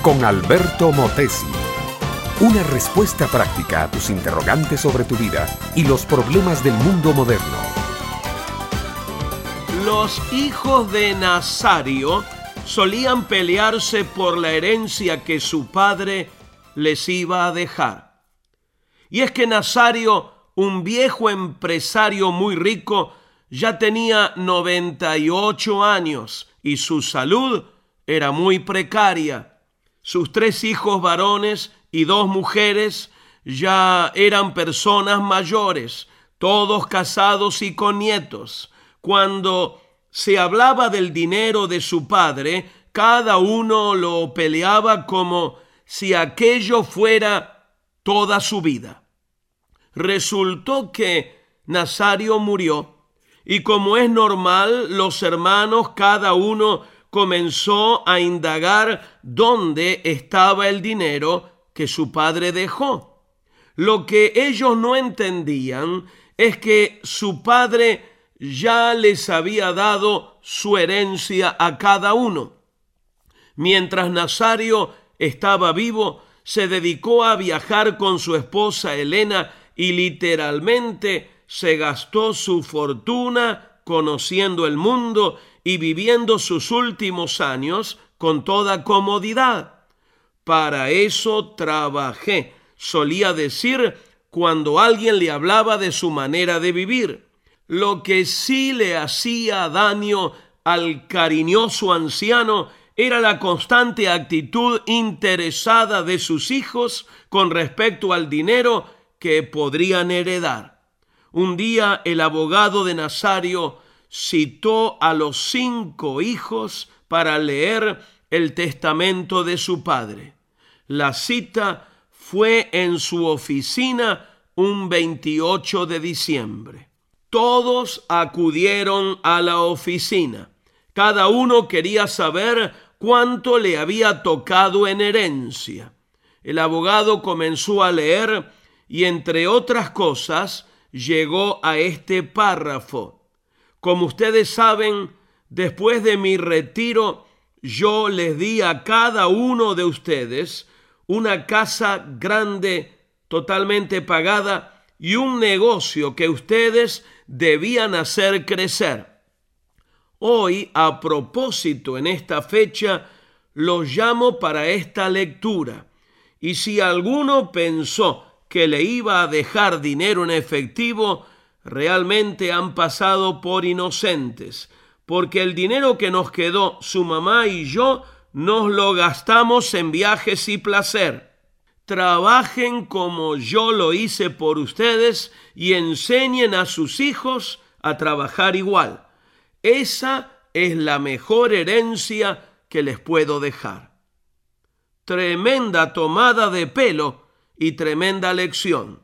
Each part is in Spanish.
con Alberto Motesi. Una respuesta práctica a tus interrogantes sobre tu vida y los problemas del mundo moderno. Los hijos de Nazario solían pelearse por la herencia que su padre les iba a dejar. Y es que Nazario, un viejo empresario muy rico, ya tenía 98 años y su salud era muy precaria. Sus tres hijos varones y dos mujeres ya eran personas mayores, todos casados y con nietos. Cuando se hablaba del dinero de su padre, cada uno lo peleaba como si aquello fuera toda su vida. Resultó que Nazario murió y como es normal, los hermanos cada uno comenzó a indagar dónde estaba el dinero que su padre dejó. Lo que ellos no entendían es que su padre ya les había dado su herencia a cada uno. Mientras Nazario estaba vivo, se dedicó a viajar con su esposa Elena y literalmente se gastó su fortuna conociendo el mundo y viviendo sus últimos años con toda comodidad. Para eso trabajé, solía decir cuando alguien le hablaba de su manera de vivir. Lo que sí le hacía daño al cariñoso anciano era la constante actitud interesada de sus hijos con respecto al dinero que podrían heredar. Un día el abogado de Nazario citó a los cinco hijos para leer el testamento de su padre. La cita fue en su oficina un 28 de diciembre. Todos acudieron a la oficina. Cada uno quería saber cuánto le había tocado en herencia. El abogado comenzó a leer y entre otras cosas llegó a este párrafo. Como ustedes saben, después de mi retiro, yo les di a cada uno de ustedes una casa grande, totalmente pagada, y un negocio que ustedes debían hacer crecer. Hoy, a propósito, en esta fecha, los llamo para esta lectura. Y si alguno pensó que le iba a dejar dinero en efectivo, realmente han pasado por inocentes, porque el dinero que nos quedó su mamá y yo nos lo gastamos en viajes y placer. Trabajen como yo lo hice por ustedes y enseñen a sus hijos a trabajar igual. Esa es la mejor herencia que les puedo dejar. Tremenda tomada de pelo y tremenda lección.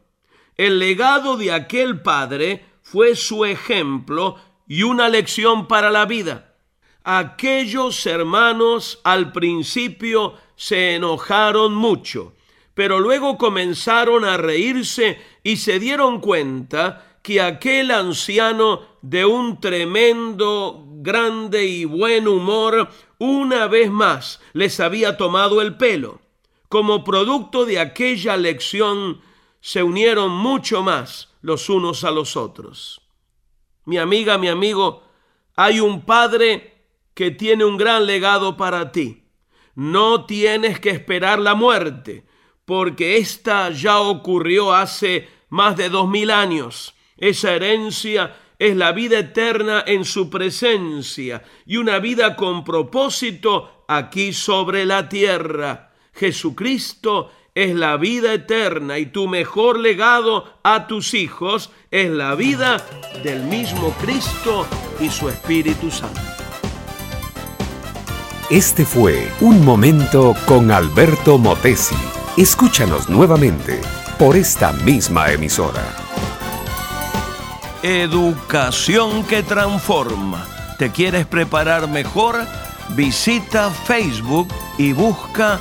El legado de aquel padre fue su ejemplo y una lección para la vida. Aquellos hermanos al principio se enojaron mucho, pero luego comenzaron a reírse y se dieron cuenta que aquel anciano de un tremendo, grande y buen humor, una vez más les había tomado el pelo. Como producto de aquella lección, se unieron mucho más los unos a los otros. Mi amiga, mi amigo, hay un padre que tiene un gran legado para ti. No tienes que esperar la muerte, porque esta ya ocurrió hace más de dos mil años. Esa herencia es la vida eterna en su presencia y una vida con propósito aquí sobre la tierra. Jesucristo es la vida eterna y tu mejor legado a tus hijos es la vida del mismo Cristo y su Espíritu Santo. Este fue Un Momento con Alberto Motesi. Escúchanos nuevamente por esta misma emisora. Educación que transforma. ¿Te quieres preparar mejor? Visita Facebook y busca